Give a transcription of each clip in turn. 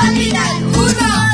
Hábitat 1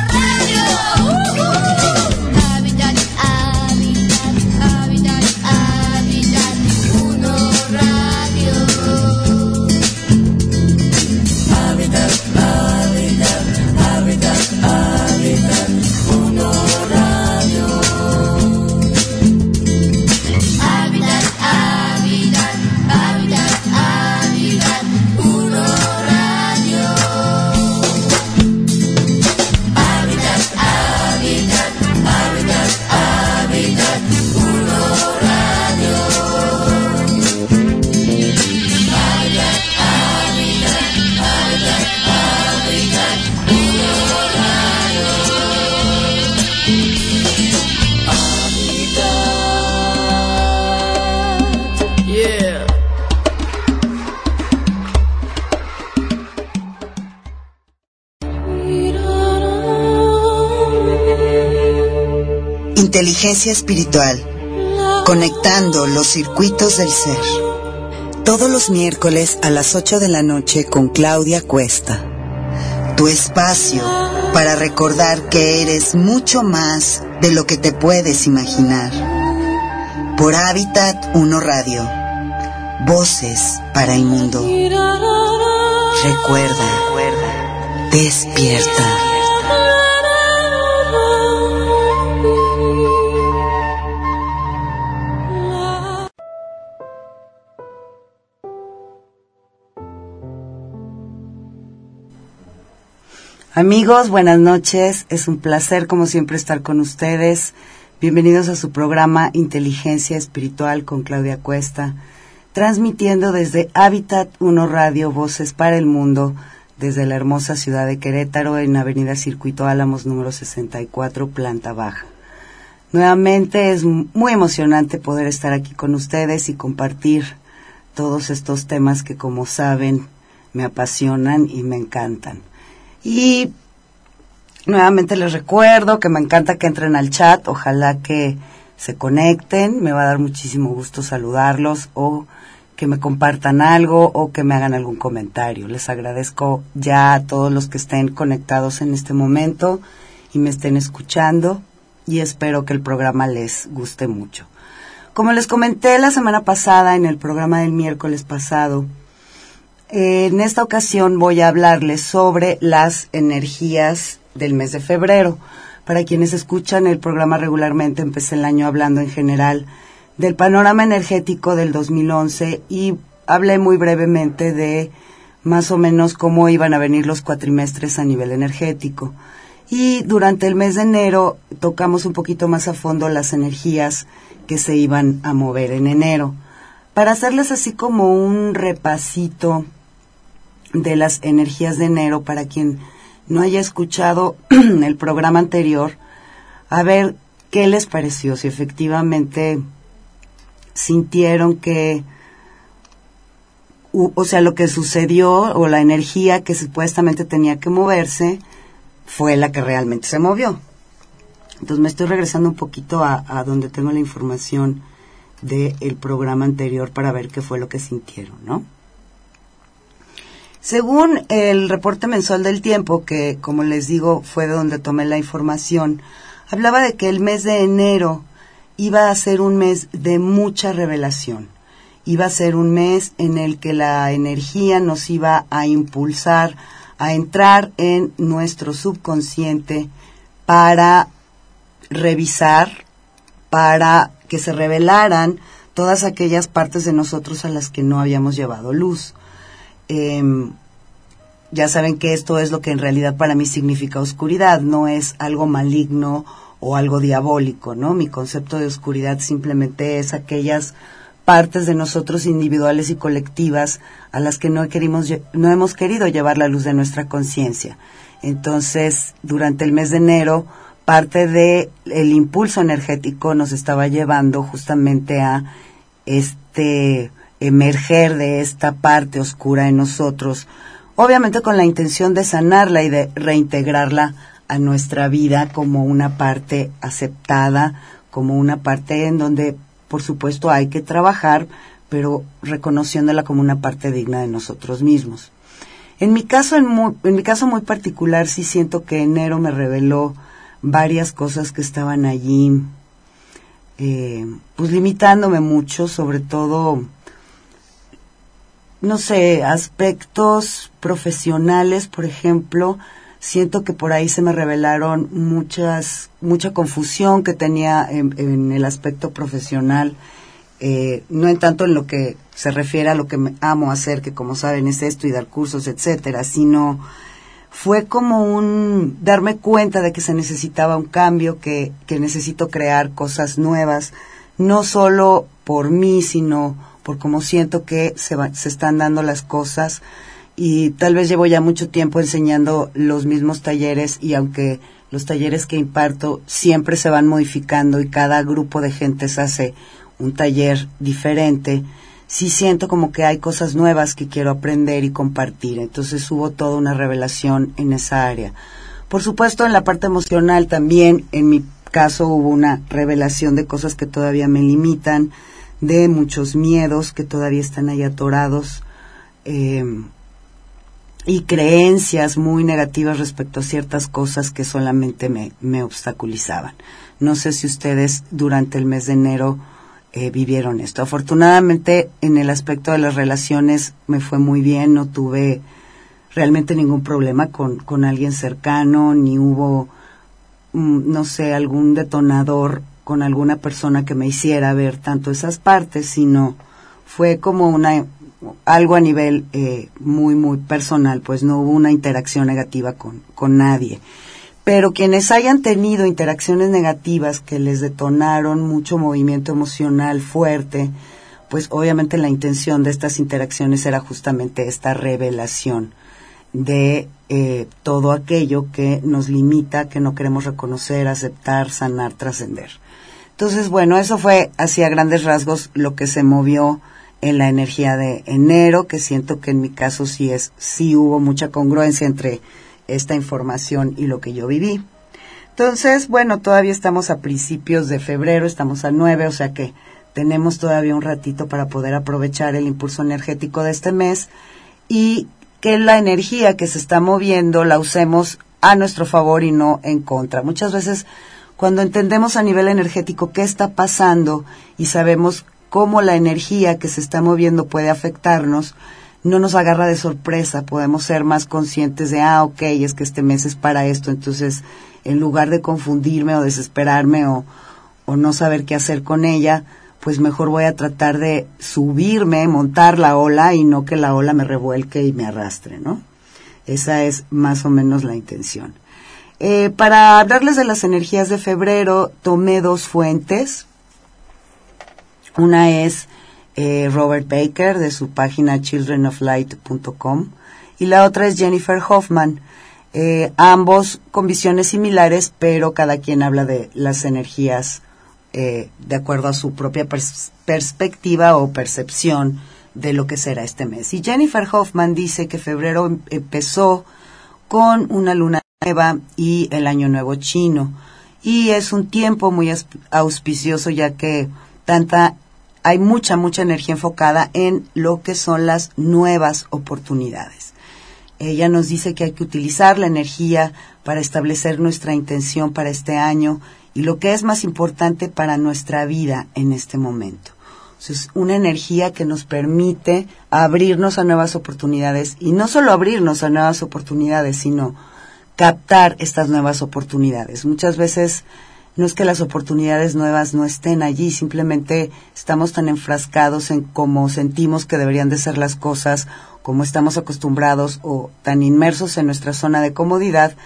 Inteligencia espiritual. Conectando los circuitos del ser. Todos los miércoles a las 8 de la noche con Claudia Cuesta. Tu espacio para recordar que eres mucho más de lo que te puedes imaginar. Por Hábitat 1 Radio. Voces para el mundo. Recuerda. Despierta. Amigos, buenas noches. Es un placer, como siempre, estar con ustedes. Bienvenidos a su programa Inteligencia Espiritual con Claudia Cuesta, transmitiendo desde Hábitat 1 Radio Voces para el Mundo, desde la hermosa ciudad de Querétaro, en Avenida Circuito Álamos, número 64, planta baja. Nuevamente es muy emocionante poder estar aquí con ustedes y compartir todos estos temas que, como saben, me apasionan y me encantan. Y nuevamente les recuerdo que me encanta que entren al chat, ojalá que se conecten, me va a dar muchísimo gusto saludarlos o que me compartan algo o que me hagan algún comentario. Les agradezco ya a todos los que estén conectados en este momento y me estén escuchando y espero que el programa les guste mucho. Como les comenté la semana pasada en el programa del miércoles pasado, en esta ocasión voy a hablarles sobre las energías del mes de febrero. Para quienes escuchan el programa regularmente, empecé el año hablando en general del panorama energético del 2011 y hablé muy brevemente de más o menos cómo iban a venir los cuatrimestres a nivel energético. Y durante el mes de enero tocamos un poquito más a fondo las energías que se iban a mover en enero. Para hacerles así como un repasito de las energías de enero para quien no haya escuchado el programa anterior, a ver qué les pareció, si efectivamente sintieron que, o sea, lo que sucedió o la energía que supuestamente tenía que moverse fue la que realmente se movió. Entonces me estoy regresando un poquito a, a donde tengo la información del programa anterior para ver qué fue lo que sintieron, ¿no? Según el reporte mensual del tiempo, que como les digo fue de donde tomé la información, hablaba de que el mes de enero iba a ser un mes de mucha revelación. Iba a ser un mes en el que la energía nos iba a impulsar a entrar en nuestro subconsciente para revisar, para que se revelaran todas aquellas partes de nosotros a las que no habíamos llevado luz. Em, ya saben que esto es lo que en realidad para mí significa oscuridad, no es algo maligno o algo diabólico, ¿no? Mi concepto de oscuridad simplemente es aquellas partes de nosotros individuales y colectivas a las que no, querimos, no hemos querido llevar la luz de nuestra conciencia. Entonces, durante el mes de enero, parte de el impulso energético nos estaba llevando justamente a este emerger de esta parte oscura en nosotros, obviamente con la intención de sanarla y de reintegrarla a nuestra vida como una parte aceptada, como una parte en donde, por supuesto, hay que trabajar, pero reconociéndola como una parte digna de nosotros mismos. En mi caso, en, mu- en mi caso muy particular, sí siento que enero me reveló varias cosas que estaban allí, eh, pues limitándome mucho, sobre todo, no sé, aspectos profesionales, por ejemplo, siento que por ahí se me revelaron muchas, mucha confusión que tenía en, el aspecto profesional, eh, no en tanto en lo que se refiere a lo que me amo hacer, que como saben es esto y dar cursos, etcétera, sino fue como un darme cuenta de que se necesitaba un cambio, que, que necesito crear cosas nuevas, no solo por mí, sino por cómo siento que se, va- se están dando las cosas. Y tal vez llevo ya mucho tiempo enseñando los mismos talleres y aunque los talleres que imparto siempre se van modificando y cada grupo de gentes hace un taller diferente, sí siento como que hay cosas nuevas que quiero aprender y compartir. Entonces hubo toda una revelación en esa área. Por supuesto, en la parte emocional también, en mi caso, hubo una revelación de cosas que todavía me limitan, de muchos miedos que todavía están ahí atorados. Eh, y creencias muy negativas respecto a ciertas cosas que solamente me, me obstaculizaban. No sé si ustedes durante el mes de enero eh, vivieron esto. Afortunadamente, en el aspecto de las relaciones me fue muy bien, no tuve realmente ningún problema con, con alguien cercano, ni hubo, mm, no sé, algún detonador con alguna persona que me hiciera ver tanto esas partes, sino fue como una algo a nivel eh, muy muy personal, pues no hubo una interacción negativa con, con nadie. Pero quienes hayan tenido interacciones negativas que les detonaron mucho movimiento emocional fuerte, pues obviamente la intención de estas interacciones era justamente esta revelación de eh, todo aquello que nos limita, que no queremos reconocer, aceptar, sanar, trascender. Entonces, bueno, eso fue así a grandes rasgos lo que se movió en la energía de enero, que siento que en mi caso sí es, sí hubo mucha congruencia entre esta información y lo que yo viví. Entonces, bueno, todavía estamos a principios de febrero, estamos a 9, o sea que tenemos todavía un ratito para poder aprovechar el impulso energético de este mes y que la energía que se está moviendo la usemos a nuestro favor y no en contra. Muchas veces cuando entendemos a nivel energético qué está pasando y sabemos cómo la energía que se está moviendo puede afectarnos, no nos agarra de sorpresa, podemos ser más conscientes de, ah, ok, es que este mes es para esto, entonces en lugar de confundirme o desesperarme o, o no saber qué hacer con ella, pues mejor voy a tratar de subirme, montar la ola y no que la ola me revuelque y me arrastre, ¿no? Esa es más o menos la intención. Eh, para hablarles de las energías de febrero, tomé dos fuentes. Una es eh, Robert Baker de su página childrenoflight.com y la otra es Jennifer Hoffman. Eh, ambos con visiones similares, pero cada quien habla de las energías eh, de acuerdo a su propia pers perspectiva o percepción de lo que será este mes. Y Jennifer Hoffman dice que febrero em empezó con una luna nueva y el año nuevo chino. Y es un tiempo muy auspicioso ya que tanta hay mucha, mucha energía enfocada en lo que son las nuevas oportunidades. Ella nos dice que hay que utilizar la energía para establecer nuestra intención para este año y lo que es más importante para nuestra vida en este momento. Es una energía que nos permite abrirnos a nuevas oportunidades y no solo abrirnos a nuevas oportunidades, sino captar estas nuevas oportunidades. Muchas veces no es que las oportunidades nuevas no estén allí, simplemente estamos tan enfrascados en cómo sentimos que deberían de ser las cosas, como estamos acostumbrados o tan inmersos en nuestra zona de comodidad,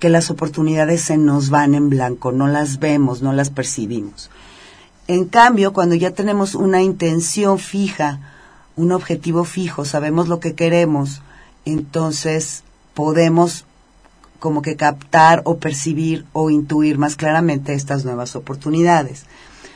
que las oportunidades se nos van en blanco, no las vemos, no las percibimos. En cambio, cuando ya tenemos una intención fija, un objetivo fijo, sabemos lo que queremos, entonces podemos como que captar o percibir o intuir más claramente estas nuevas oportunidades.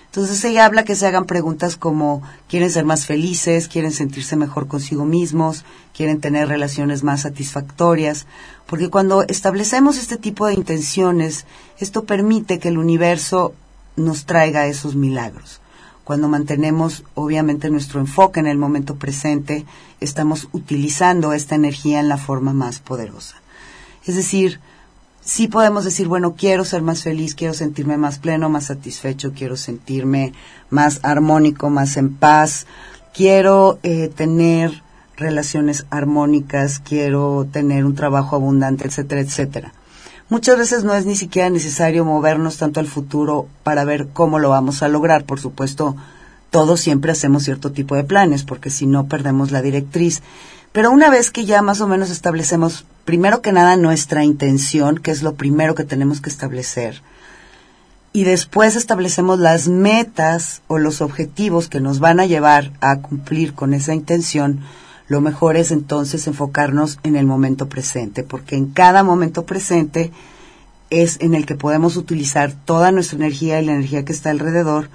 Entonces ella habla que se hagan preguntas como quieren ser más felices, quieren sentirse mejor consigo mismos, quieren tener relaciones más satisfactorias, porque cuando establecemos este tipo de intenciones, esto permite que el universo nos traiga esos milagros. Cuando mantenemos obviamente nuestro enfoque en el momento presente, estamos utilizando esta energía en la forma más poderosa. Es decir, sí podemos decir, bueno, quiero ser más feliz, quiero sentirme más pleno, más satisfecho, quiero sentirme más armónico, más en paz, quiero eh, tener relaciones armónicas, quiero tener un trabajo abundante, etcétera, etcétera. Muchas veces no es ni siquiera necesario movernos tanto al futuro para ver cómo lo vamos a lograr. Por supuesto, todos siempre hacemos cierto tipo de planes, porque si no perdemos la directriz. Pero una vez que ya más o menos establecemos, primero que nada, nuestra intención, que es lo primero que tenemos que establecer, y después establecemos las metas o los objetivos que nos van a llevar a cumplir con esa intención, lo mejor es entonces enfocarnos en el momento presente, porque en cada momento presente es en el que podemos utilizar toda nuestra energía y la energía que está alrededor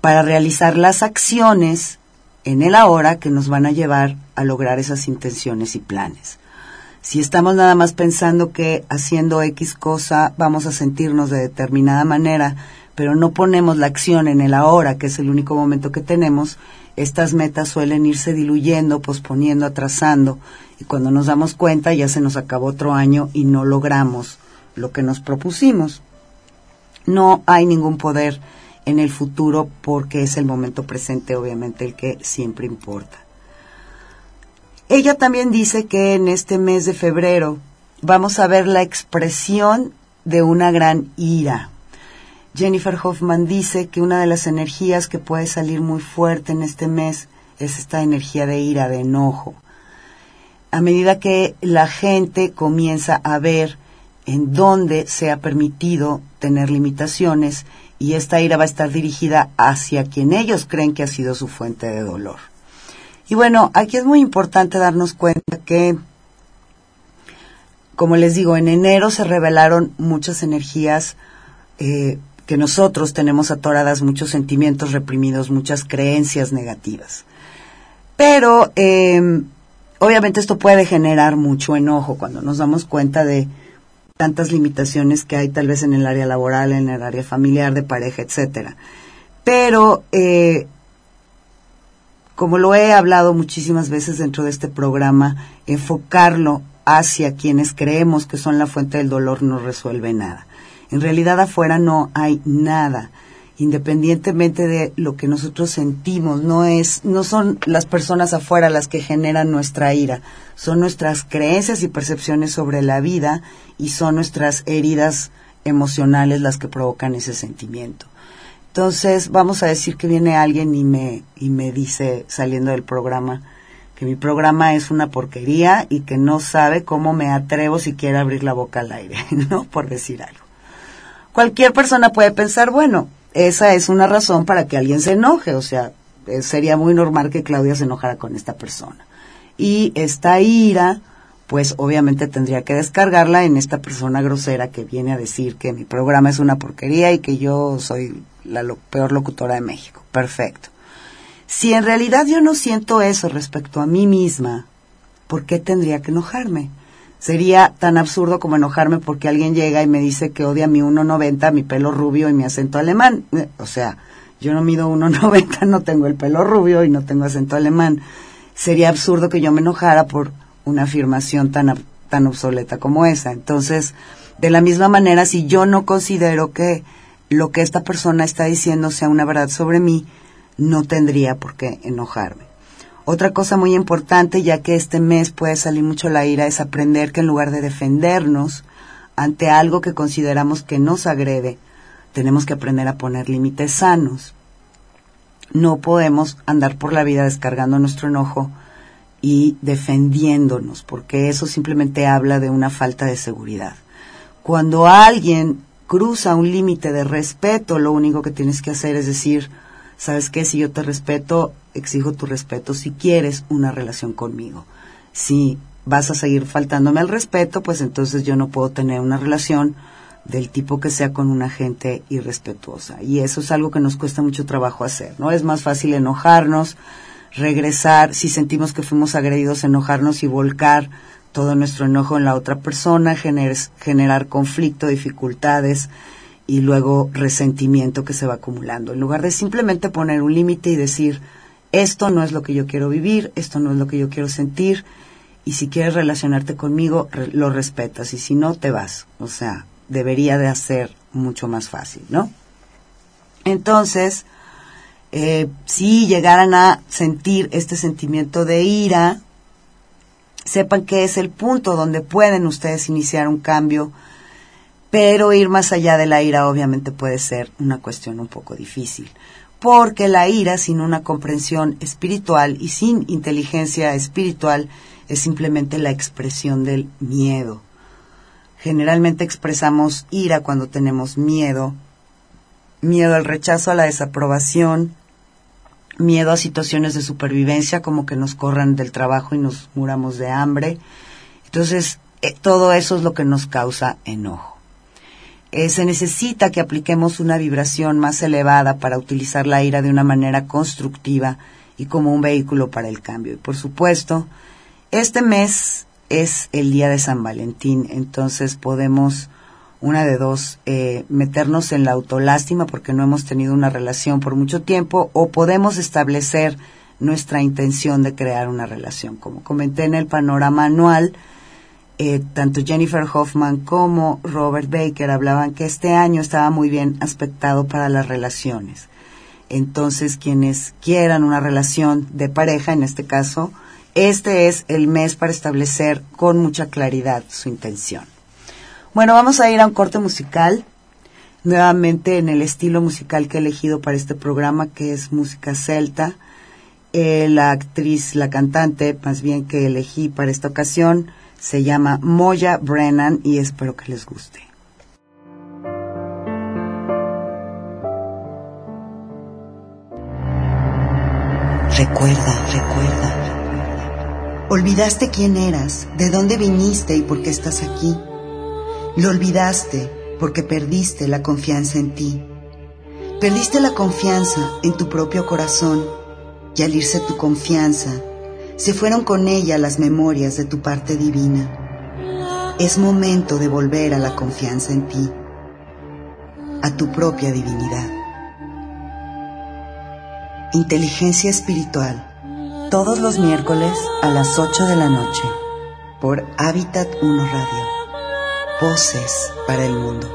para realizar las acciones en el ahora que nos van a llevar a lograr esas intenciones y planes. Si estamos nada más pensando que haciendo X cosa vamos a sentirnos de determinada manera, pero no ponemos la acción en el ahora, que es el único momento que tenemos, estas metas suelen irse diluyendo, posponiendo, atrasando, y cuando nos damos cuenta ya se nos acabó otro año y no logramos lo que nos propusimos. No hay ningún poder en el futuro porque es el momento presente obviamente el que siempre importa. Ella también dice que en este mes de febrero vamos a ver la expresión de una gran ira. Jennifer Hoffman dice que una de las energías que puede salir muy fuerte en este mes es esta energía de ira, de enojo. A medida que la gente comienza a ver en dónde se ha permitido tener limitaciones y esta ira va a estar dirigida hacia quien ellos creen que ha sido su fuente de dolor. Y bueno, aquí es muy importante darnos cuenta que, como les digo, en enero se revelaron muchas energías eh, que nosotros tenemos atoradas muchos sentimientos reprimidos, muchas creencias negativas. Pero eh, obviamente esto puede generar mucho enojo cuando nos damos cuenta de tantas limitaciones que hay tal vez en el área laboral, en el área familiar, de pareja, etcétera. Pero eh, como lo he hablado muchísimas veces dentro de este programa, enfocarlo hacia quienes creemos que son la fuente del dolor no resuelve nada. En realidad afuera no hay nada. Independientemente de lo que nosotros sentimos, no es, no son las personas afuera las que generan nuestra ira, son nuestras creencias y percepciones sobre la vida y son nuestras heridas emocionales las que provocan ese sentimiento. Entonces, vamos a decir que viene alguien y me, y me dice, saliendo del programa, que mi programa es una porquería y que no sabe cómo me atrevo siquiera a abrir la boca al aire, ¿no? Por decir algo. Cualquier persona puede pensar, bueno, esa es una razón para que alguien se enoje, o sea, eh, sería muy normal que Claudia se enojara con esta persona. Y esta ira, pues obviamente tendría que descargarla en esta persona grosera que viene a decir que mi programa es una porquería y que yo soy la peor locutora de México. Perfecto. Si en realidad yo no siento eso respecto a mí misma, ¿por qué tendría que enojarme? Sería tan absurdo como enojarme porque alguien llega y me dice que odia mi 1.90, mi pelo rubio y mi acento alemán. Eh, O sea, yo no mido 1.90, no tengo el pelo rubio y no tengo acento alemán. Sería absurdo que yo me enojara por una afirmación tan, tan obsoleta como esa. Entonces, de la misma manera, si yo no considero que lo que esta persona está diciendo sea una verdad sobre mí, no tendría por qué enojarme. Otra cosa muy importante, ya que este mes puede salir mucho la ira, es aprender que en lugar de defendernos ante algo que consideramos que nos agrede, tenemos que aprender a poner límites sanos. No podemos andar por la vida descargando nuestro enojo y defendiéndonos, porque eso simplemente habla de una falta de seguridad. Cuando alguien cruza un límite de respeto, lo único que tienes que hacer es decir, ¿sabes qué? Si yo te respeto, exijo tu respeto si quieres una relación conmigo. Si vas a seguir faltándome al respeto, pues entonces yo no puedo tener una relación del tipo que sea con una gente irrespetuosa. Y eso es algo que nos cuesta mucho trabajo hacer, ¿no? Es más fácil enojarnos, regresar, si sentimos que fuimos agredidos, enojarnos y volcar todo nuestro enojo en la otra persona, gener- generar conflicto, dificultades y luego resentimiento que se va acumulando. En lugar de simplemente poner un límite y decir, esto no es lo que yo quiero vivir, esto no es lo que yo quiero sentir, y si quieres relacionarte conmigo, lo respetas, y si no, te vas. O sea, debería de hacer mucho más fácil, ¿no? Entonces, eh, si llegaran a sentir este sentimiento de ira, sepan que es el punto donde pueden ustedes iniciar un cambio, pero ir más allá de la ira obviamente puede ser una cuestión un poco difícil, porque la ira sin una comprensión espiritual y sin inteligencia espiritual es simplemente la expresión del miedo. Generalmente expresamos ira cuando tenemos miedo, miedo al rechazo, a la desaprobación, miedo a situaciones de supervivencia como que nos corran del trabajo y nos muramos de hambre. Entonces, eh, todo eso es lo que nos causa enojo. Eh, se necesita que apliquemos una vibración más elevada para utilizar la ira de una manera constructiva y como un vehículo para el cambio. Y por supuesto, este mes es el día de San Valentín, entonces podemos, una de dos, eh, meternos en la autolástima porque no hemos tenido una relación por mucho tiempo o podemos establecer nuestra intención de crear una relación. Como comenté en el panorama anual, eh, tanto Jennifer Hoffman como Robert Baker hablaban que este año estaba muy bien aspectado para las relaciones. Entonces, quienes quieran una relación de pareja, en este caso, este es el mes para establecer con mucha claridad su intención. Bueno, vamos a ir a un corte musical, nuevamente en el estilo musical que he elegido para este programa, que es música celta. Eh, la actriz, la cantante, más bien que elegí para esta ocasión, se llama Moya Brennan y espero que les guste. Recuerda, recuerda. Olvidaste quién eras, de dónde viniste y por qué estás aquí. Lo olvidaste porque perdiste la confianza en ti. Perdiste la confianza en tu propio corazón y al irse tu confianza, se fueron con ella las memorias de tu parte divina. Es momento de volver a la confianza en ti, a tu propia divinidad. Inteligencia espiritual, todos los miércoles a las 8 de la noche, por Hábitat 1 Radio. Voces para el mundo.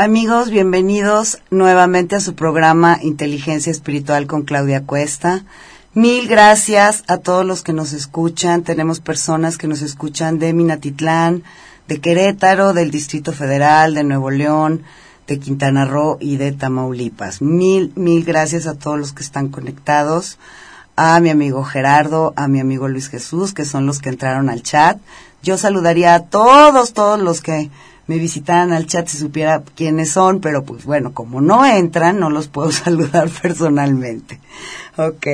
Amigos, bienvenidos nuevamente a su programa Inteligencia Espiritual con Claudia Cuesta. Mil gracias a todos los que nos escuchan. Tenemos personas que nos escuchan de Minatitlán, de Querétaro, del Distrito Federal, de Nuevo León, de Quintana Roo y de Tamaulipas. Mil, mil gracias a todos los que están conectados. A mi amigo Gerardo, a mi amigo Luis Jesús, que son los que entraron al chat. Yo saludaría a todos, todos los que me visitaran al chat si supiera quiénes son, pero pues bueno, como no entran, no los puedo saludar personalmente. Ok.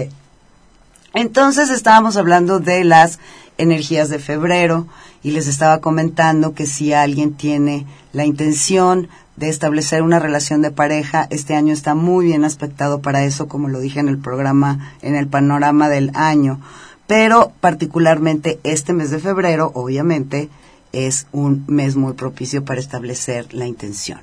Entonces estábamos hablando de las energías de febrero y les estaba comentando que si alguien tiene la intención de establecer una relación de pareja, este año está muy bien aspectado para eso, como lo dije en el programa, en el panorama del año. Pero particularmente este mes de febrero, obviamente, es un mes muy propicio para establecer la intención.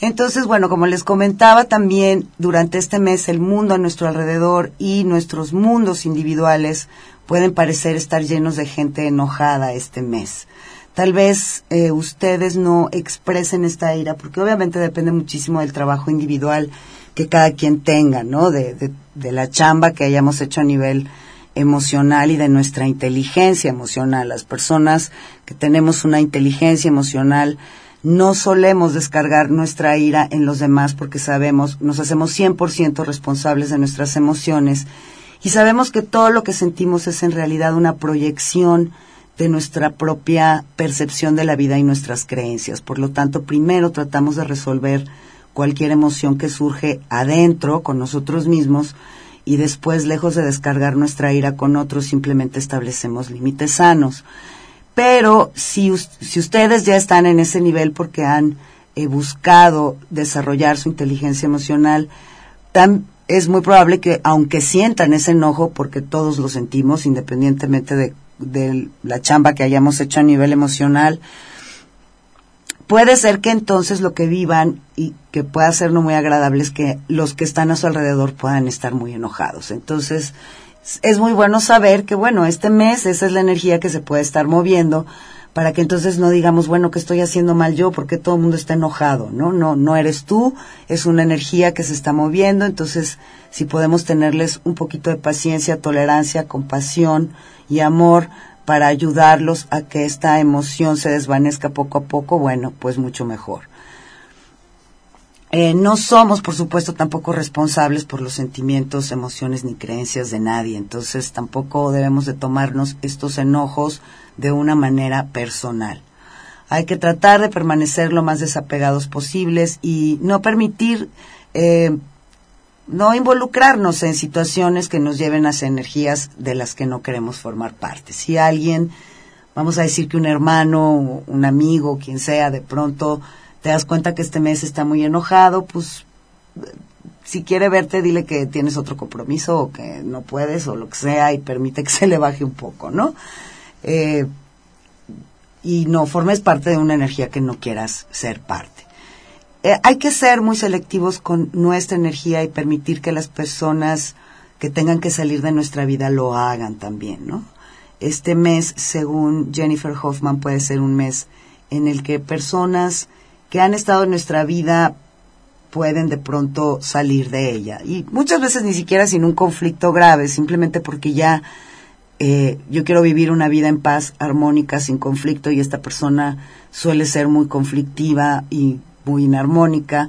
Entonces, bueno, como les comentaba también, durante este mes el mundo a nuestro alrededor y nuestros mundos individuales pueden parecer estar llenos de gente enojada este mes. Tal vez eh, ustedes no expresen esta ira, porque obviamente depende muchísimo del trabajo individual que cada quien tenga, ¿no? De, de, de la chamba que hayamos hecho a nivel emocional y de nuestra inteligencia emocional. Las personas que tenemos una inteligencia emocional no solemos descargar nuestra ira en los demás porque sabemos, nos hacemos 100% responsables de nuestras emociones y sabemos que todo lo que sentimos es en realidad una proyección de nuestra propia percepción de la vida y nuestras creencias. Por lo tanto, primero tratamos de resolver cualquier emoción que surge adentro con nosotros mismos y después, lejos de descargar nuestra ira con otros, simplemente establecemos límites sanos. Pero si, si ustedes ya están en ese nivel porque han eh, buscado desarrollar su inteligencia emocional, es muy probable que aunque sientan ese enojo, porque todos lo sentimos, independientemente de, de la chamba que hayamos hecho a nivel emocional, puede ser que entonces lo que vivan y que pueda ser no muy agradable es que los que están a su alrededor puedan estar muy enojados. Entonces, es muy bueno saber que, bueno, este mes esa es la energía que se puede estar moviendo para que entonces no digamos, bueno, que estoy haciendo mal yo porque todo el mundo está enojado, ¿no? No, no eres tú, es una energía que se está moviendo, entonces si podemos tenerles un poquito de paciencia, tolerancia, compasión y amor para ayudarlos a que esta emoción se desvanezca poco a poco, bueno, pues mucho mejor. Eh, no somos, por supuesto, tampoco responsables por los sentimientos, emociones ni creencias de nadie, entonces tampoco debemos de tomarnos estos enojos de una manera personal. Hay que tratar de permanecer lo más desapegados posibles y no permitir, eh, no involucrarnos en situaciones que nos lleven hacia energías de las que no queremos formar parte. Si alguien, vamos a decir que un hermano, un amigo, quien sea, de pronto te das cuenta que este mes está muy enojado, pues si quiere verte, dile que tienes otro compromiso o que no puedes o lo que sea y permite que se le baje un poco, ¿no? Eh, y no formes parte de una energía que no quieras ser parte. Eh, hay que ser muy selectivos con nuestra energía y permitir que las personas que tengan que salir de nuestra vida lo hagan también, ¿no? Este mes, según Jennifer Hoffman, puede ser un mes en el que personas que han estado en nuestra vida pueden de pronto salir de ella. Y muchas veces ni siquiera sin un conflicto grave, simplemente porque ya eh, yo quiero vivir una vida en paz, armónica, sin conflicto, y esta persona suele ser muy conflictiva y muy inarmónica.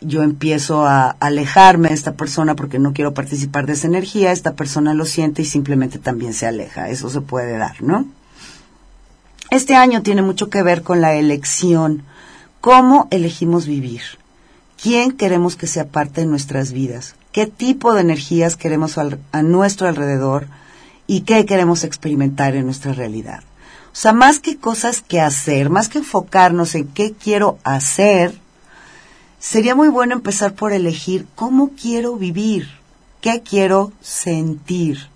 Yo empiezo a alejarme de esta persona porque no quiero participar de esa energía, esta persona lo siente y simplemente también se aleja. Eso se puede dar, ¿no? Este año tiene mucho que ver con la elección ¿Cómo elegimos vivir? ¿Quién queremos que sea parte de nuestras vidas? ¿Qué tipo de energías queremos a nuestro alrededor? ¿Y qué queremos experimentar en nuestra realidad? O sea, más que cosas que hacer, más que enfocarnos en qué quiero hacer, sería muy bueno empezar por elegir cómo quiero vivir, qué quiero sentir.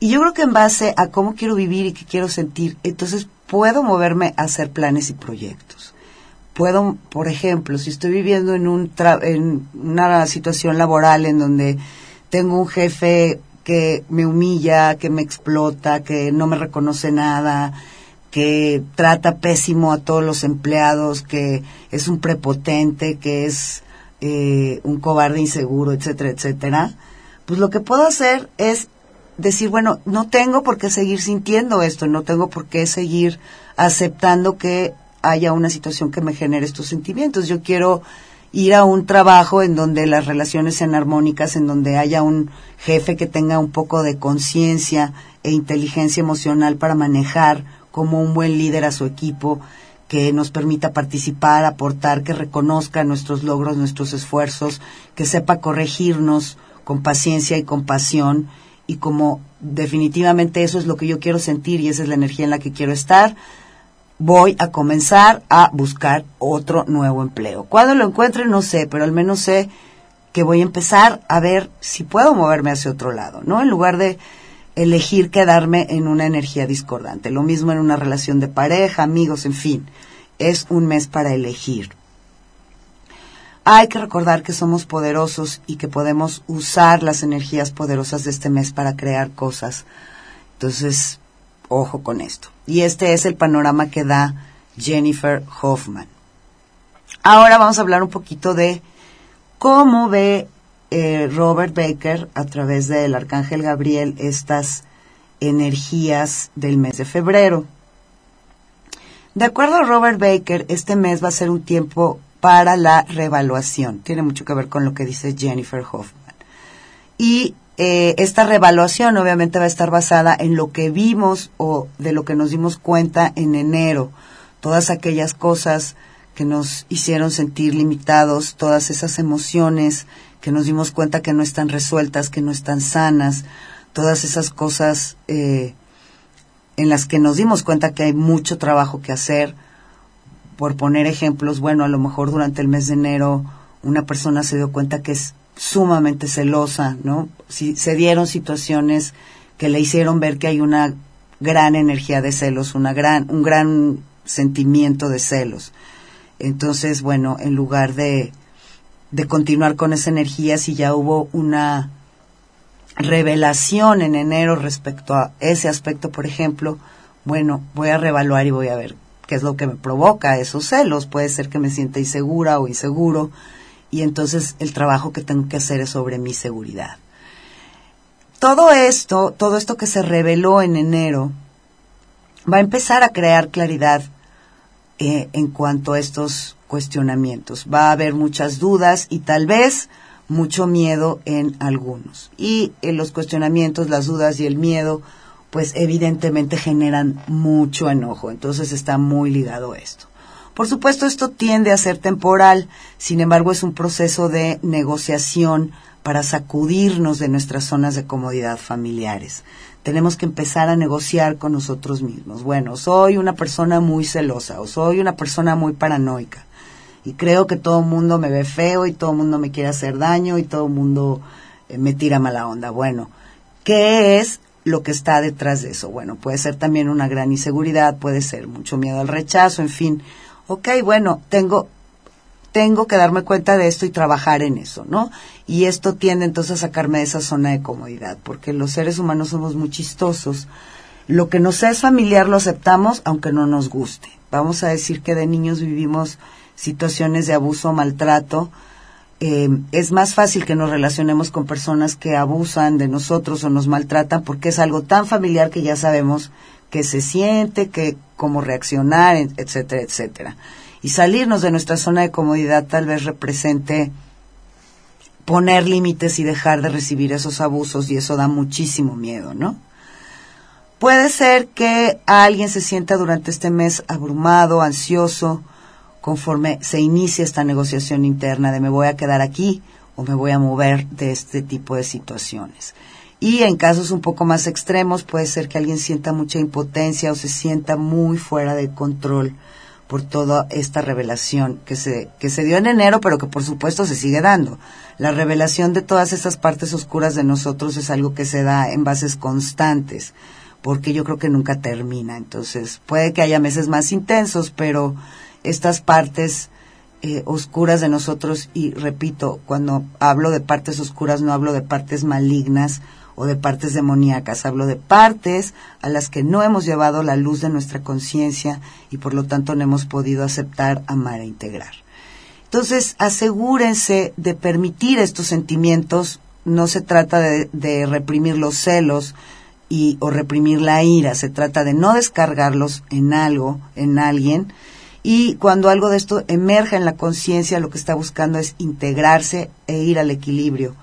Y yo creo que en base a cómo quiero vivir y qué quiero sentir, entonces puedo moverme a hacer planes y proyectos puedo, por ejemplo, si estoy viviendo en, un en una situación laboral en donde tengo un jefe que me humilla, que me explota, que no me reconoce nada, que trata pésimo a todos los empleados, que es un prepotente, que es eh, un cobarde inseguro, etcétera, etcétera, pues lo que puedo hacer es decir, bueno, no tengo por qué seguir sintiendo esto, no tengo por qué seguir aceptando que haya una situación que me genere estos sentimientos. Yo quiero ir a un trabajo en donde las relaciones sean armónicas, en donde haya un jefe que tenga un poco de conciencia e inteligencia emocional para manejar como un buen líder a su equipo, que nos permita participar, aportar, que reconozca nuestros logros, nuestros esfuerzos, que sepa corregirnos con paciencia y compasión y como definitivamente eso es lo que yo quiero sentir y esa es la energía en la que quiero estar, voy a comenzar a buscar otro nuevo empleo. Cuando lo encuentre no sé, pero al menos sé que voy a empezar a ver si puedo moverme hacia otro lado, ¿no? En lugar de elegir quedarme en una energía discordante. Lo mismo en una relación de pareja, amigos, en fin. Es un mes para elegir. Hay que recordar que somos poderosos y que podemos usar las energías poderosas de este mes para crear cosas. Entonces, ojo con esto. Y este es el panorama que da Jennifer Hoffman. Ahora vamos a hablar un poquito de cómo ve eh, Robert Baker a través del Arcángel Gabriel estas energías del mes de febrero. De acuerdo a Robert Baker, este mes va a ser un tiempo para la revaluación. Tiene mucho que ver con lo que dice Jennifer Hoffman. Y eh, esta revaluación obviamente va a estar basada en lo que vimos o de lo que nos dimos cuenta en enero. Todas aquellas cosas que nos hicieron sentir limitados, todas esas emociones que nos dimos cuenta que no están resueltas, que no están sanas, todas esas cosas eh, en las que nos dimos cuenta que hay mucho trabajo que hacer. Por poner ejemplos, bueno, a lo mejor durante el mes de enero una persona se dio cuenta que es sumamente celosa, ¿no? Si, se dieron situaciones que le hicieron ver que hay una gran energía de celos, una gran, un gran sentimiento de celos. Entonces, bueno, en lugar de, de continuar con esa energía, si ya hubo una revelación en enero respecto a ese aspecto, por ejemplo, bueno, voy a revaluar y voy a ver qué es lo que me provoca esos celos. Puede ser que me sienta insegura o inseguro y entonces el trabajo que tengo que hacer es sobre mi seguridad. Todo esto, todo esto que se reveló en enero, va a empezar a crear claridad eh, en cuanto a estos cuestionamientos. Va a haber muchas dudas y tal vez mucho miedo en algunos. Y en los cuestionamientos, las dudas y el miedo, pues evidentemente generan mucho enojo. Entonces está muy ligado esto. Por supuesto, esto tiende a ser temporal, sin embargo, es un proceso de negociación para sacudirnos de nuestras zonas de comodidad familiares. Tenemos que empezar a negociar con nosotros mismos. Bueno, soy una persona muy celosa o soy una persona muy paranoica y creo que todo el mundo me ve feo y todo el mundo me quiere hacer daño y todo el mundo eh, me tira mala onda. Bueno, ¿qué es lo que está detrás de eso? Bueno, puede ser también una gran inseguridad, puede ser mucho miedo al rechazo, en fin. Ok, bueno, tengo tengo que darme cuenta de esto y trabajar en eso, ¿no? Y esto tiende entonces a sacarme de esa zona de comodidad, porque los seres humanos somos muy chistosos. Lo que nos es familiar lo aceptamos aunque no nos guste. Vamos a decir que de niños vivimos situaciones de abuso o maltrato. Eh, es más fácil que nos relacionemos con personas que abusan de nosotros o nos maltratan porque es algo tan familiar que ya sabemos que se siente, que cómo reaccionar, etcétera, etcétera y salirnos de nuestra zona de comodidad tal vez represente poner límites y dejar de recibir esos abusos y eso da muchísimo miedo, ¿no? Puede ser que alguien se sienta durante este mes abrumado, ansioso, conforme se inicia esta negociación interna de me voy a quedar aquí o me voy a mover de este tipo de situaciones. Y en casos un poco más extremos puede ser que alguien sienta mucha impotencia o se sienta muy fuera de control por toda esta revelación que se, que se dio en enero, pero que por supuesto se sigue dando. La revelación de todas estas partes oscuras de nosotros es algo que se da en bases constantes, porque yo creo que nunca termina. Entonces, puede que haya meses más intensos, pero estas partes eh, oscuras de nosotros, y repito, cuando hablo de partes oscuras no hablo de partes malignas o de partes demoníacas, hablo de partes a las que no hemos llevado la luz de nuestra conciencia y por lo tanto no hemos podido aceptar, amar e integrar. Entonces, asegúrense de permitir estos sentimientos. No se trata de, reprimir los celos y, o reprimir la ira. Se trata de no descargarlos en algo, en alguien. Y cuando algo de esto emerge en la conciencia, lo que está buscando es integrarse e ir al equilibrio.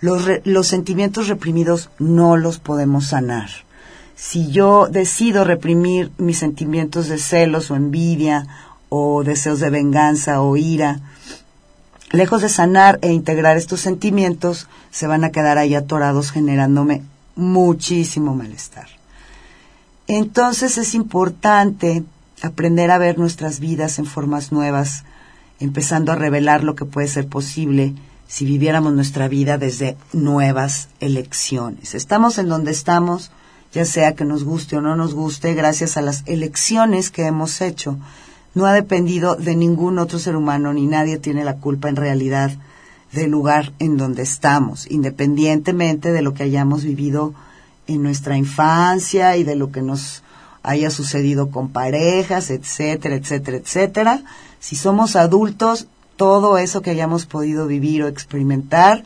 Los, re- los sentimientos reprimidos no los podemos sanar. Si yo decido reprimir mis sentimientos de celos o envidia o deseos de venganza o ira, lejos de sanar e integrar estos sentimientos, se van a quedar ahí atorados generándome muchísimo malestar. Entonces es importante aprender a ver nuestras vidas en formas nuevas, empezando a revelar lo que puede ser posible si viviéramos nuestra vida desde nuevas elecciones. Estamos en donde estamos, ya sea que nos guste o no nos guste, gracias a las elecciones que hemos hecho. No ha dependido de ningún otro ser humano, ni nadie tiene la culpa en realidad del lugar en donde estamos, independientemente de lo que hayamos vivido en nuestra infancia y de lo que nos haya sucedido con parejas, etcétera, etcétera, etcétera. Si somos adultos, todo eso que hayamos podido vivir o experimentar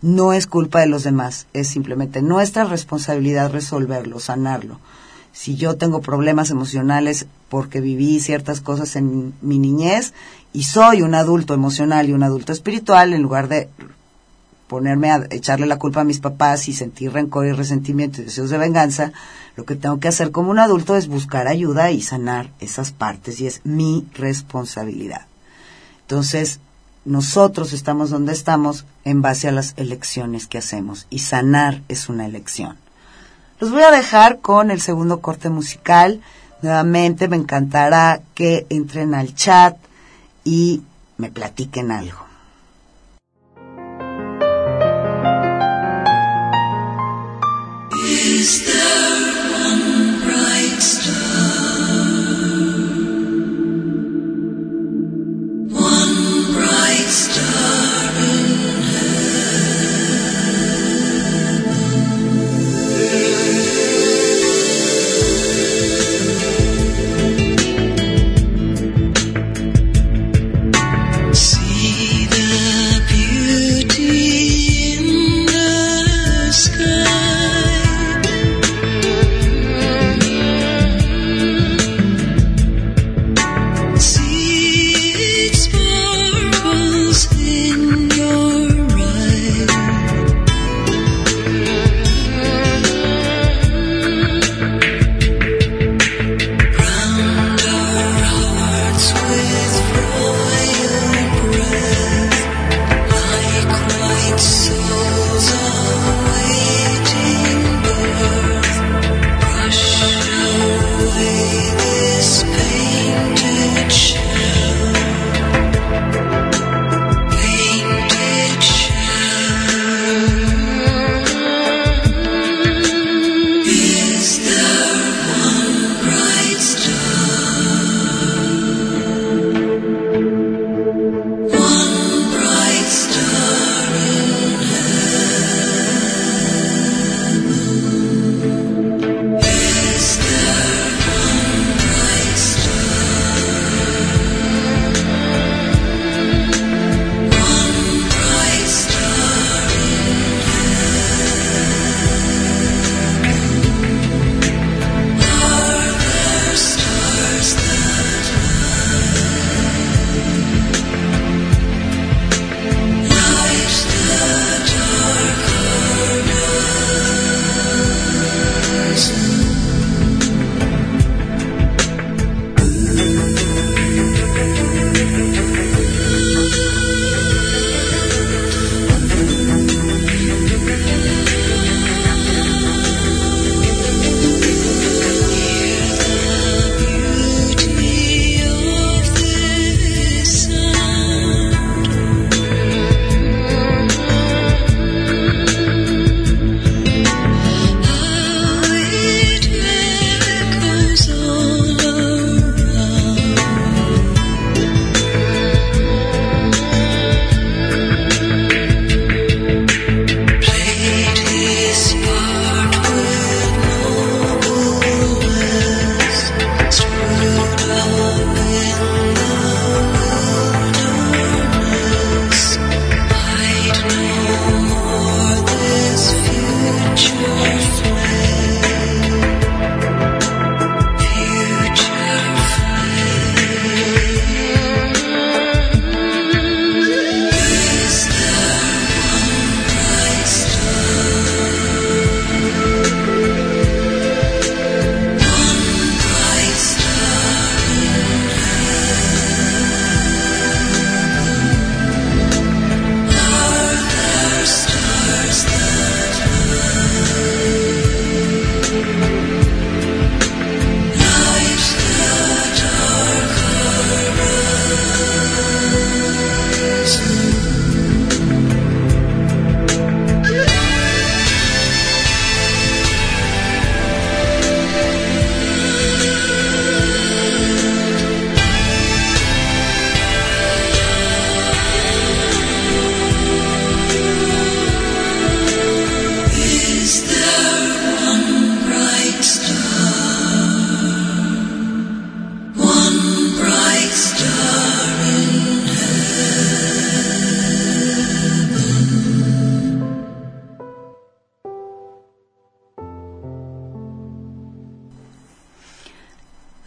no es culpa de los demás, es simplemente nuestra responsabilidad resolverlo, sanarlo. Si yo tengo problemas emocionales porque viví ciertas cosas en mi niñez y soy un adulto emocional y un adulto espiritual, en lugar de ponerme a echarle la culpa a mis papás y sentir rencor y resentimiento y deseos de venganza, lo que tengo que hacer como un adulto es buscar ayuda y sanar esas partes y es mi responsabilidad. Entonces, nosotros estamos donde estamos en base a las elecciones que hacemos y sanar es una elección. Los voy a dejar con el segundo corte musical. Nuevamente me encantará que entren al chat y me platiquen algo.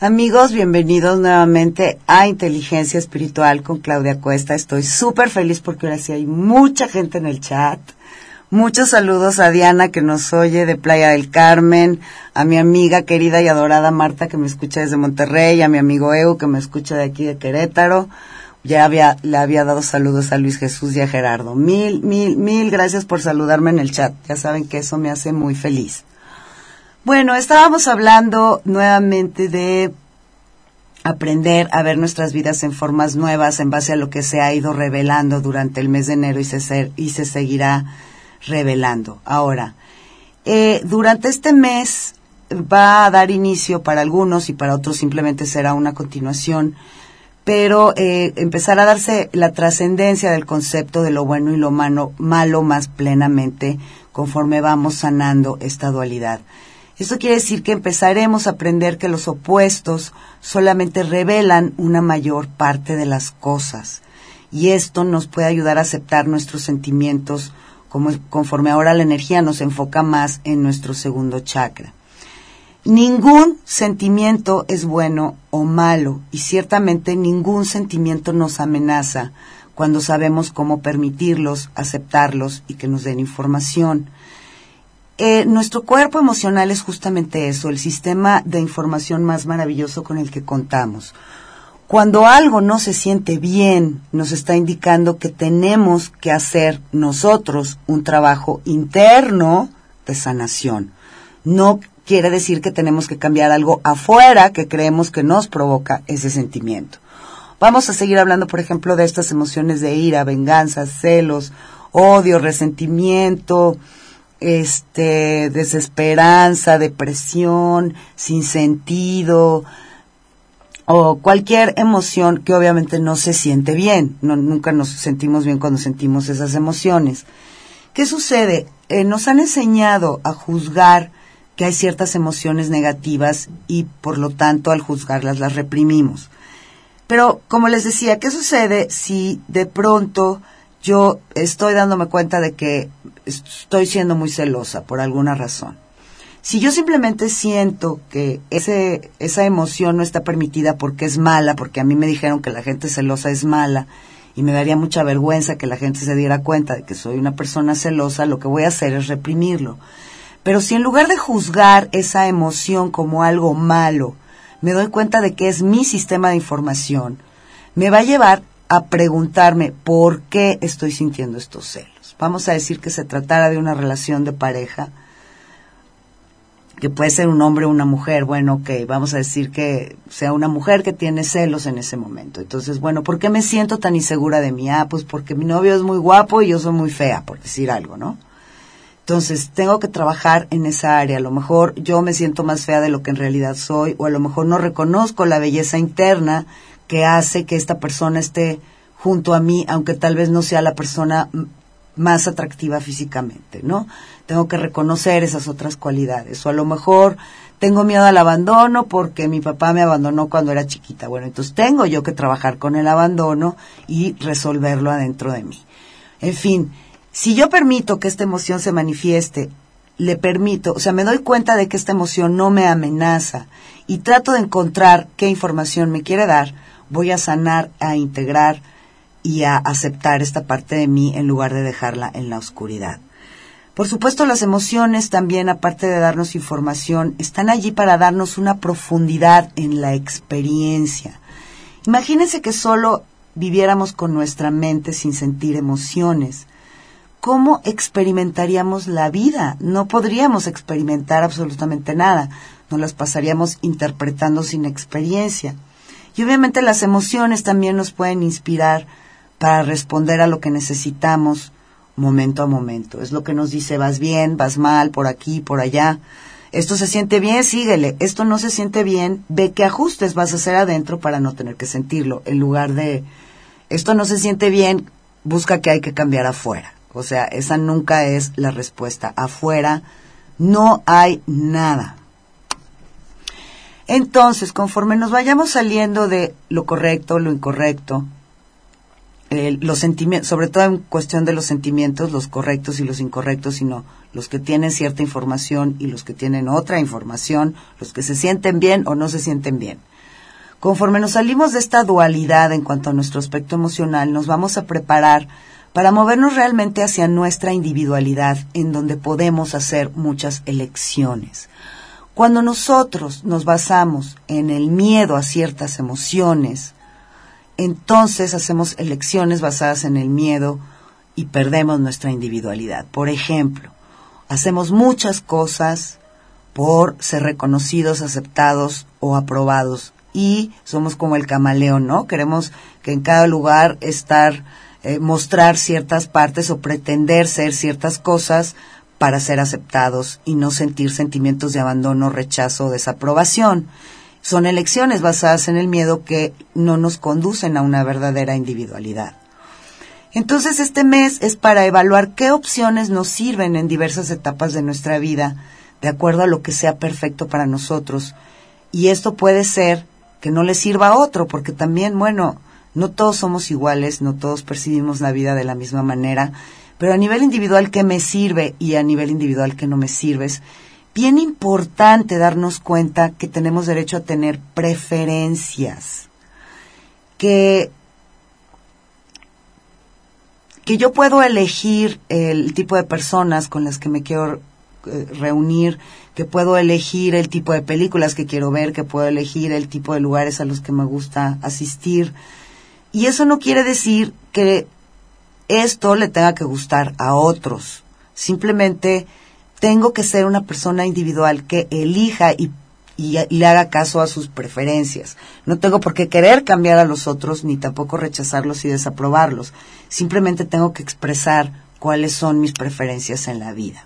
Amigos, bienvenidos nuevamente a Inteligencia Espiritual con Claudia Cuesta. Estoy súper feliz porque ahora sí hay mucha gente en el chat. Muchos saludos a Diana que nos oye de Playa del Carmen, a mi amiga querida y adorada Marta que me escucha desde Monterrey, a mi amigo Eu que me escucha de aquí de Querétaro. Ya había, le había dado saludos a Luis Jesús y a Gerardo. Mil, mil, mil gracias por saludarme en el chat. Ya saben que eso me hace muy feliz. Bueno, estábamos hablando nuevamente de aprender a ver nuestras vidas en formas nuevas en base a lo que se ha ido revelando durante el mes de enero y se, y se seguirá revelando. Ahora, eh, durante este mes va a dar inicio para algunos y para otros simplemente será una continuación, pero eh, a darse la trascendencia del concepto de lo bueno y lo malo más plenamente conforme vamos sanando esta dualidad. Esto quiere decir que empezaremos a aprender que los opuestos solamente revelan una mayor parte de las cosas y esto nos puede ayudar a aceptar nuestros sentimientos como, conforme ahora la energía nos enfoca más en nuestro segundo chakra. Ningún sentimiento es bueno o malo y ciertamente ningún sentimiento nos amenaza cuando sabemos cómo permitirlos, aceptarlos y que nos den información. Eh, nuestro cuerpo emocional es justamente eso, el sistema de información más maravilloso con el que contamos. Cuando algo no se siente bien, nos está indicando que tenemos que hacer nosotros un trabajo interno de sanación. No quiere decir que tenemos que cambiar algo afuera que creemos que nos provoca ese sentimiento. Vamos a seguir hablando, por ejemplo, de estas emociones de ira, venganza, celos, odio, resentimiento, este, desesperanza, depresión, sin sentido, o cualquier emoción que obviamente no se siente bien. No, nunca nos sentimos bien cuando sentimos esas emociones. ¿Qué sucede? Eh, nos han enseñado a juzgar que hay ciertas emociones negativas y por lo tanto al juzgarlas las reprimimos. Pero como les decía, ¿qué sucede si de pronto yo estoy dándome cuenta de que estoy siendo muy celosa por alguna razón? Si yo simplemente siento que ese, esa emoción no está permitida porque es mala, porque a mí me dijeron que la gente celosa es mala, y me daría mucha vergüenza que la gente se diera cuenta de que soy una persona celosa, lo que voy a hacer es reprimirlo. Pero si en lugar de juzgar esa emoción como algo malo, me doy cuenta de que es mi sistema de información, me va a llevar a preguntarme por qué estoy sintiendo estos celos. Vamos a decir que se tratara de una relación de pareja, que puede ser un hombre o una mujer, bueno, ok, vamos a decir que sea una mujer que tiene celos en ese momento. Entonces, bueno, ¿por qué me siento tan insegura de mí? Ah, pues porque mi novio es muy guapo y yo soy muy fea, por decir algo, ¿no? Entonces, tengo que trabajar en esa área. A lo mejor yo me siento más fea de lo que en realidad soy, o a lo mejor no reconozco la belleza interna que hace que esta persona esté junto a mí, aunque tal vez no sea la persona más atractiva físicamente, ¿no? Tengo que reconocer esas otras cualidades. O a lo mejor tengo miedo al abandono porque mi papá me abandonó cuando era chiquita. Bueno, entonces tengo yo que trabajar con el abandono y resolverlo adentro de mí. En fin, si yo permito que esta emoción se manifieste, le permito, o sea, me doy cuenta de que esta emoción no me amenaza y trato de encontrar qué información me quiere dar, voy a sanar, a integrar y a aceptar esta parte de mí en lugar de dejarla en la oscuridad. Por supuesto, las emociones también, aparte de darnos información, están allí para darnos una profundidad en la experiencia. Imagínense que solo viviéramos con nuestra mente sin sentir emociones. ¿Cómo experimentaríamos la vida? No podríamos experimentar absolutamente nada. Nos las pasaríamos interpretando sin experiencia. Y obviamente las emociones también nos pueden inspirar para responder a lo que necesitamos momento a momento. Es lo que nos dice, vas bien, vas mal, por aquí, por allá. Esto se siente bien, síguele. Esto no se siente bien, ve qué ajustes vas a hacer adentro para no tener que sentirlo. En lugar de, esto no se siente bien, busca que hay que cambiar afuera. O sea, esa nunca es la respuesta. Afuera no hay nada. Entonces, conforme nos vayamos saliendo de lo correcto, lo incorrecto, los sentimientos, sobre todo en cuestión de los sentimientos, los correctos y los incorrectos, sino los que tienen cierta información y los que tienen otra información, los que se sienten bien o no se sienten bien. Conforme nos salimos de esta dualidad en cuanto a nuestro aspecto emocional, nos vamos a preparar para movernos realmente hacia nuestra individualidad, en donde podemos hacer muchas elecciones. Cuando nosotros nos basamos en el miedo a ciertas emociones, entonces hacemos elecciones basadas en el miedo y perdemos nuestra individualidad. Por ejemplo, hacemos muchas cosas por ser reconocidos, aceptados o aprobados y somos como el camaleón, ¿no? Queremos que en cada lugar estar, eh, mostrar ciertas partes o pretender ser ciertas cosas para ser aceptados y no sentir sentimientos de abandono, rechazo o desaprobación. Son elecciones basadas en el miedo que no nos conducen a una verdadera individualidad. Entonces este mes es para evaluar qué opciones nos sirven en diversas etapas de nuestra vida, de acuerdo a lo que sea perfecto para nosotros. Y esto puede ser que no le sirva a otro, porque también, bueno, no todos somos iguales, no todos percibimos la vida de la misma manera, pero a nivel individual qué me sirve y a nivel individual qué no me sirve. Es bien importante darnos cuenta que tenemos derecho a tener preferencias, que que yo puedo elegir el tipo de personas con las que me quiero eh, reunir, que puedo elegir el tipo de películas que quiero ver, que puedo elegir el tipo de lugares a los que me gusta asistir. Y eso no quiere decir que esto le tenga que gustar a otros. Simplemente tengo que ser una persona individual que elija y y, le haga caso a sus preferencias. No tengo por qué querer cambiar a los otros ni tampoco rechazarlos y desaprobarlos. Simplemente tengo que expresar cuáles son mis preferencias en la vida.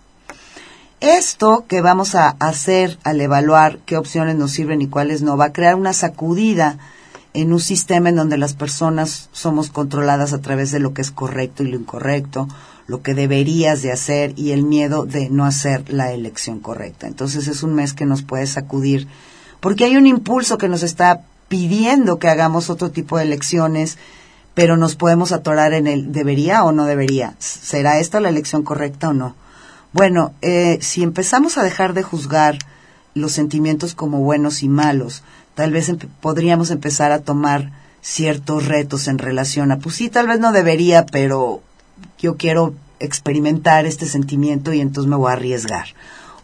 Esto que vamos a hacer al evaluar qué opciones nos sirven y cuáles no va a crear una sacudida en un sistema en donde las personas somos controladas a través de lo que es correcto y lo incorrecto, lo que deberías de hacer y el miedo de no hacer la elección correcta. Entonces es un mes que nos puede sacudir porque hay un impulso que nos está pidiendo que hagamos otro tipo de elecciones, pero nos podemos atorar en el debería o no debería. ¿Será esta la elección correcta o no? Bueno, eh, si empezamos a dejar de juzgar los sentimientos como buenos y malos, tal vez podríamos empezar a tomar ciertos retos en relación a, pues sí, tal vez no debería, pero yo quiero experimentar este sentimiento y entonces me voy a arriesgar.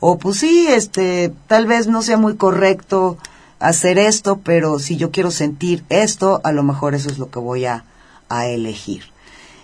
O pues sí, este, tal vez no sea muy correcto hacer esto, pero si yo quiero sentir esto, a lo mejor eso es lo que voy a, a elegir.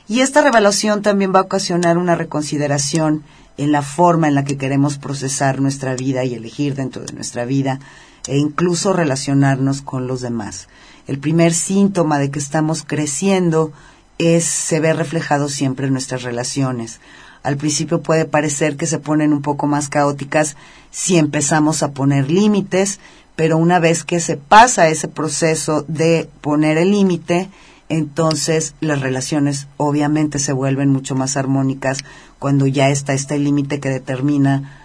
Y esta revelación también va a ocasionar una reconsideración en la forma en la que queremos procesar nuestra vida y elegir dentro de nuestra vida e incluso relacionarnos con los demás. El primer síntoma de que estamos creciendo es, se ve reflejado siempre en nuestras relaciones. Al principio puede parecer que se ponen un poco más caóticas si empezamos a poner límites, pero una vez que se pasa ese proceso de poner el límite, entonces las relaciones obviamente se vuelven mucho más armónicas cuando ya está este límite que determina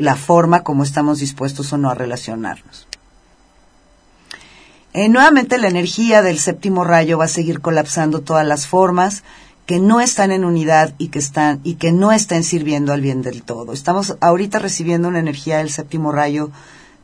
la forma como estamos dispuestos o no a relacionarnos. Eh, nuevamente la energía del séptimo rayo va a seguir colapsando todas las formas que no están en unidad y que están y que no están sirviendo al bien del todo. Estamos ahorita recibiendo una energía del séptimo rayo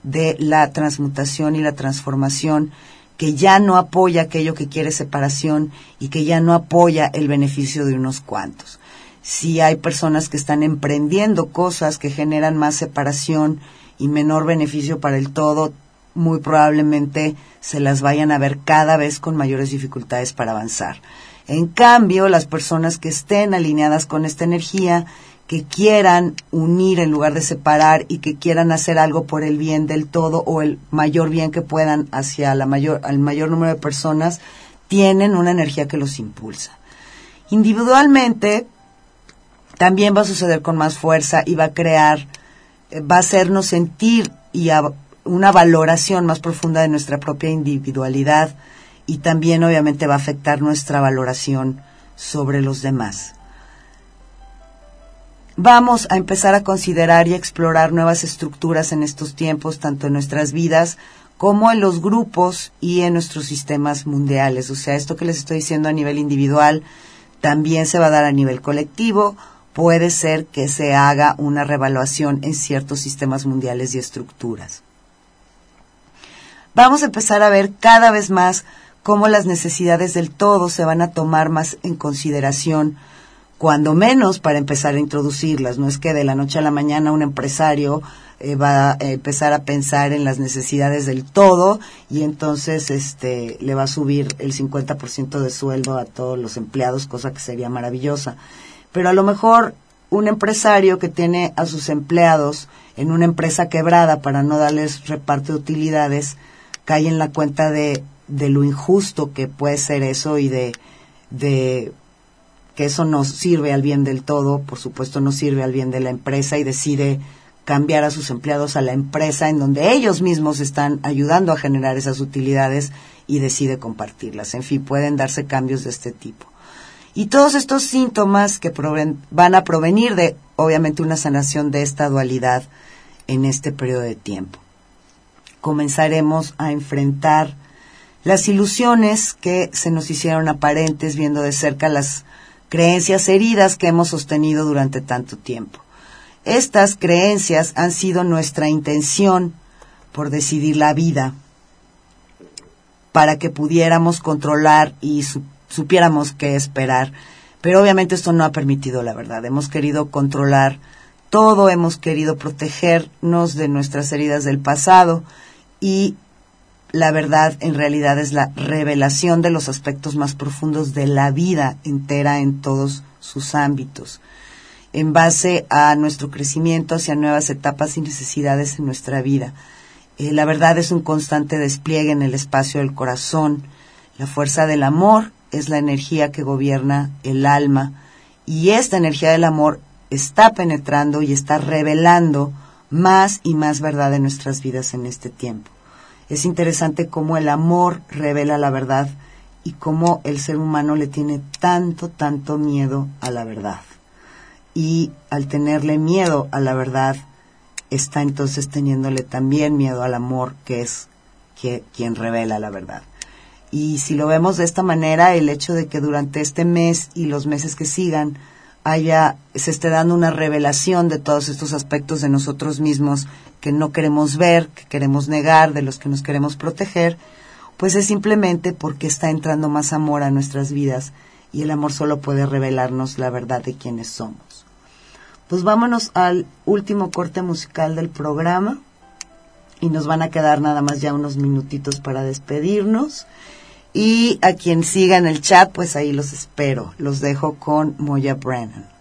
de la transmutación y la transformación que ya no apoya aquello que quiere separación y que ya no apoya el beneficio de unos cuantos. Si hay personas que están emprendiendo cosas que generan más separación y menor beneficio para el todo, muy probablemente se las vayan a ver cada vez con mayores dificultades para avanzar. En cambio, las personas que estén alineadas con esta energía, que quieran unir en lugar de separar y que quieran hacer algo por el bien del todo o el mayor bien que puedan hacia la mayor, al mayor número de personas, tienen una energía que los impulsa. Individualmente, también va a suceder con más fuerza y va a crear, eh, va a hacernos sentir y una valoración más profunda de nuestra propia individualidad y también obviamente va a afectar nuestra valoración sobre los demás. Vamos a empezar a considerar y explorar nuevas estructuras en estos tiempos, tanto en nuestras vidas como en los grupos y en nuestros sistemas mundiales. O sea, esto que les estoy diciendo a nivel individual también se va a dar a nivel colectivo. Puede ser que se haga una revaluación en ciertos sistemas mundiales y estructuras vamos a empezar a ver cada vez más cómo las necesidades del todo se van a tomar más en consideración, cuando menos para empezar a introducirlas. No es que de la noche a la mañana un empresario eh, va a empezar a pensar en las necesidades del todo y entonces este le va a subir el 50% de sueldo a todos los empleados, cosa que sería maravillosa. Pero a lo mejor un empresario que tiene a sus empleados en una empresa quebrada para no darles reparto de utilidades, cae en la cuenta de, de lo injusto que puede ser eso y de, de que eso no sirve al bien del todo, por supuesto no sirve al bien de la empresa y decide cambiar a sus empleados a la empresa en donde ellos mismos están ayudando a generar esas utilidades y decide compartirlas. En fin, pueden darse cambios de este tipo. Y todos estos síntomas que van a provenir de, obviamente, una sanación de esta dualidad en este periodo de tiempo. Comenzaremos a enfrentar las ilusiones que se nos hicieron aparentes viendo de cerca las creencias heridas que hemos sostenido durante tanto tiempo. Estas creencias han sido nuestra intención por decidir la vida, para que pudiéramos controlar y su- supiéramos qué esperar. Pero obviamente esto no ha permitido la verdad. Hemos querido controlar todo, hemos querido protegernos de nuestras heridas del pasado y la verdad en realidad es la revelación de los aspectos más profundos de la vida entera en todos sus ámbitos en base a nuestro crecimiento hacia nuevas etapas y necesidades en nuestra vida. Eh, la verdad es un constante despliegue en el espacio del corazón. La fuerza del amor es la energía que gobierna el alma y esta energía del amor está penetrando y está revelando más y más verdad en nuestras vidas en este tiempo. Es interesante cómo el amor revela la verdad y cómo el ser humano le tiene tanto, tanto miedo a la verdad y al tenerle miedo a la verdad, está entonces teniéndole también miedo al amor, que es que, quien revela la verdad. Y si lo vemos de esta manera, el hecho de que durante este mes y los meses que sigan haya, se esté dando una revelación de todos estos aspectos de nosotros mismos que no queremos ver, que queremos negar, de los que nos queremos proteger, pues es simplemente porque está entrando más amor a nuestras vidas y el amor solo puede revelarnos la verdad de quiénes somos. Pues vámonos al último corte musical del programa y nos van a quedar nada más ya unos minutitos para despedirnos. Y a quien siga en el chat, pues ahí los espero. Los dejo con Moya Brennan.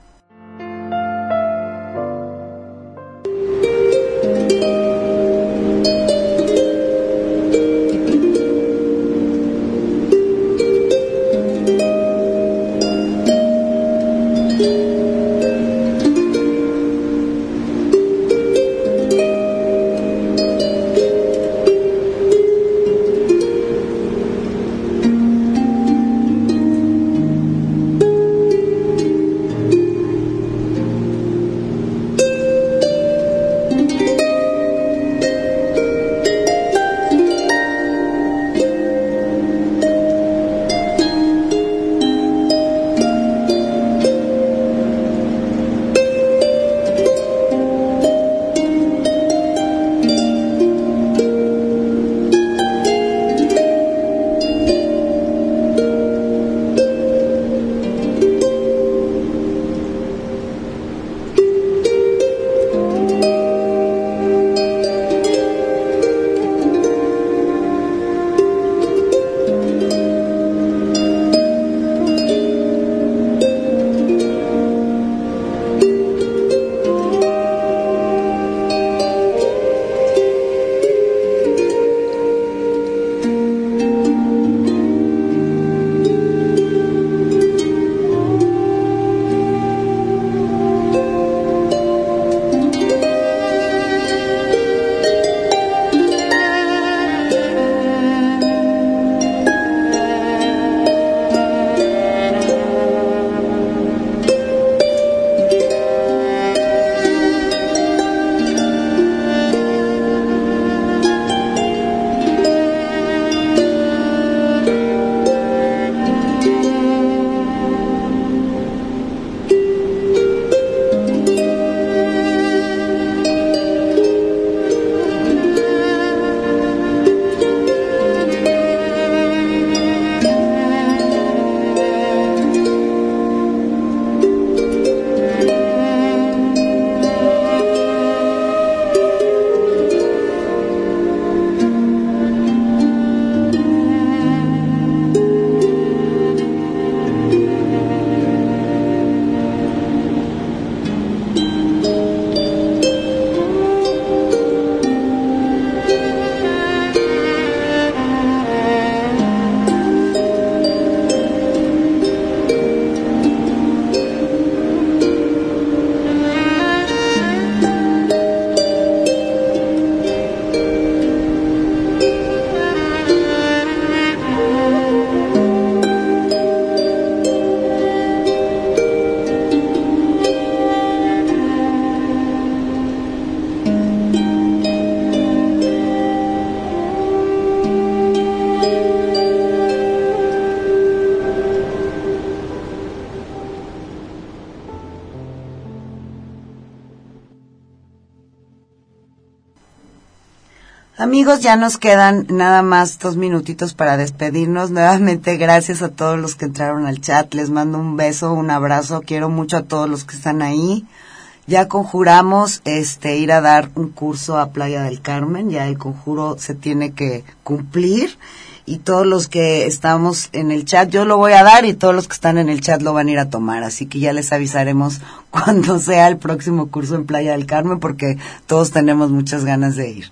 Amigos, ya nos quedan nada más dos minutitos para despedirnos. Nuevamente, gracias a todos los que entraron al chat. Les mando un beso, un abrazo. Quiero mucho a todos los que están ahí. Ya conjuramos este ir a dar un curso a Playa del Carmen. Ya el conjuro se tiene que cumplir. Y todos los que estamos en el chat, yo lo voy a dar y todos los que están en el chat lo van a ir a tomar. Así que ya les avisaremos cuando sea el próximo curso en Playa del Carmen porque todos tenemos muchas ganas de ir.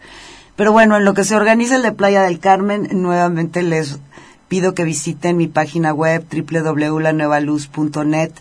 Pero bueno, en lo que se organiza el de Playa del Carmen, nuevamente les pido que visiten mi página web www.lanuevaluz.net,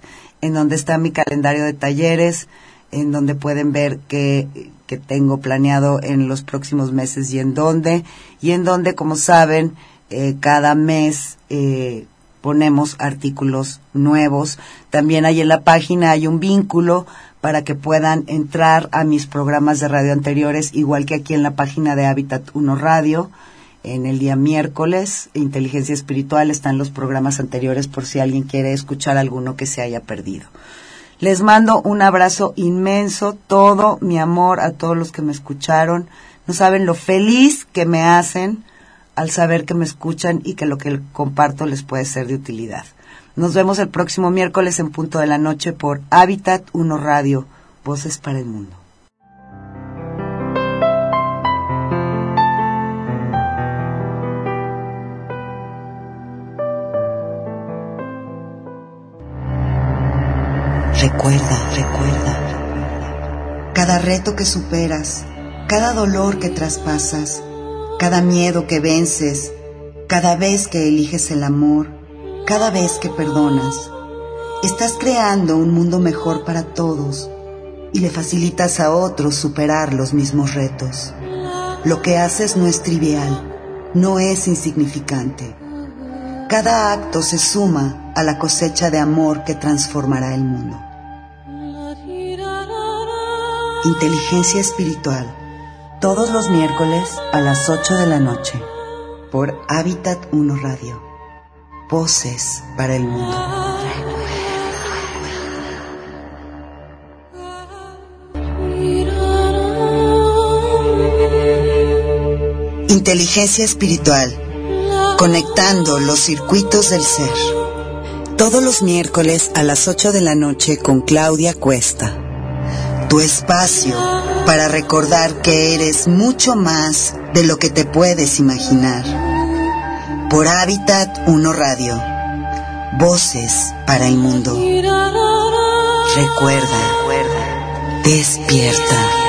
en donde está mi calendario de talleres, en donde pueden ver qué que tengo planeado en los próximos meses y en dónde, y en donde, como saben, eh, cada mes eh, ponemos artículos nuevos. También ahí en la página hay un vínculo para que puedan entrar a mis programas de radio anteriores, igual que aquí en la página de Habitat 1 Radio. En el día miércoles, Inteligencia Espiritual, están los programas anteriores por si alguien quiere escuchar alguno que se haya perdido. Les mando un abrazo inmenso, todo mi amor a todos los que me escucharon. No saben lo feliz que me hacen al saber que me escuchan y que lo que comparto les puede ser de utilidad. Nos vemos el próximo miércoles en punto de la noche por Habitat 1 Radio, Voces para el Mundo. Recuerda, recuerda. Cada reto que superas, cada dolor que traspasas, cada miedo que vences, cada vez que eliges el amor, cada vez que perdonas, estás creando un mundo mejor para todos y le facilitas a otros superar los mismos retos. Lo que haces no es trivial, no es insignificante. Cada acto se suma a la cosecha de amor que transformará el mundo. Inteligencia espiritual, todos los miércoles a las 8 de la noche, por Habitat 1 Radio. Voces para el mundo. Inteligencia espiritual, conectando los circuitos del ser. Todos los miércoles a las 8 de la noche con Claudia Cuesta. Tu espacio para recordar que eres mucho más de lo que te puedes imaginar. Por Habitat 1 Radio. Voces para el mundo. Recuerda, despierta.